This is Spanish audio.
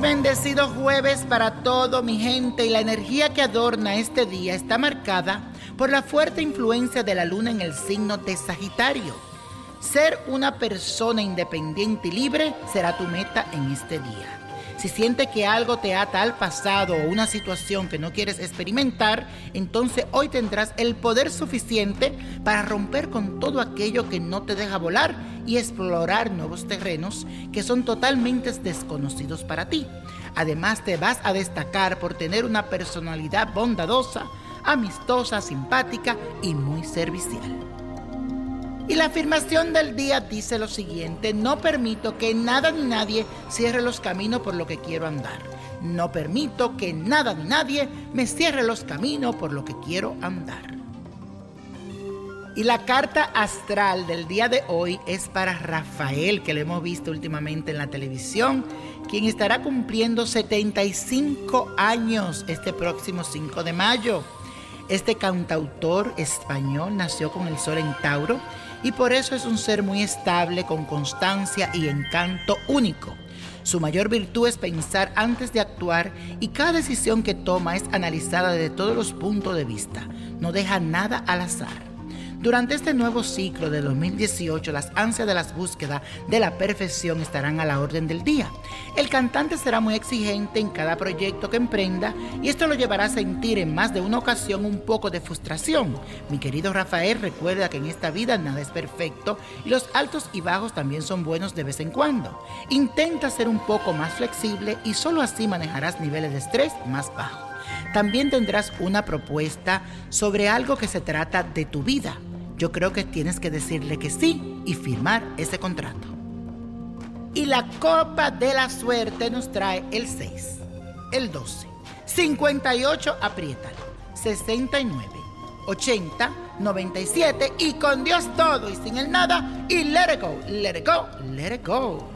bendecido jueves para todo mi gente y la energía que adorna este día está marcada por la fuerte influencia de la luna en el signo de Sagitario. Ser una persona independiente y libre será tu meta en este día. Si sientes que algo te ata al pasado o una situación que no quieres experimentar, entonces hoy tendrás el poder suficiente para romper con todo aquello que no te deja volar y explorar nuevos terrenos que son totalmente desconocidos para ti. Además te vas a destacar por tener una personalidad bondadosa, amistosa, simpática y muy servicial. Y la afirmación del día dice lo siguiente, no permito que nada ni nadie cierre los caminos por lo que quiero andar. No permito que nada ni nadie me cierre los caminos por lo que quiero andar. Y la carta astral del día de hoy es para Rafael, que lo hemos visto últimamente en la televisión, quien estará cumpliendo 75 años este próximo 5 de mayo. Este cantautor español nació con el sol en Tauro y por eso es un ser muy estable, con constancia y encanto único. Su mayor virtud es pensar antes de actuar y cada decisión que toma es analizada desde todos los puntos de vista. No deja nada al azar. Durante este nuevo ciclo de 2018, las ansias de las búsquedas de la perfección estarán a la orden del día. El cantante será muy exigente en cada proyecto que emprenda y esto lo llevará a sentir en más de una ocasión un poco de frustración. Mi querido Rafael, recuerda que en esta vida nada es perfecto y los altos y bajos también son buenos de vez en cuando. Intenta ser un poco más flexible y solo así manejarás niveles de estrés más bajos. También tendrás una propuesta sobre algo que se trata de tu vida. Yo creo que tienes que decirle que sí y firmar ese contrato. Y la copa de la suerte nos trae el 6, el 12, 58, apriétalo, 69, 80, 97 y con Dios todo y sin el nada y let it go, let it go, let it go.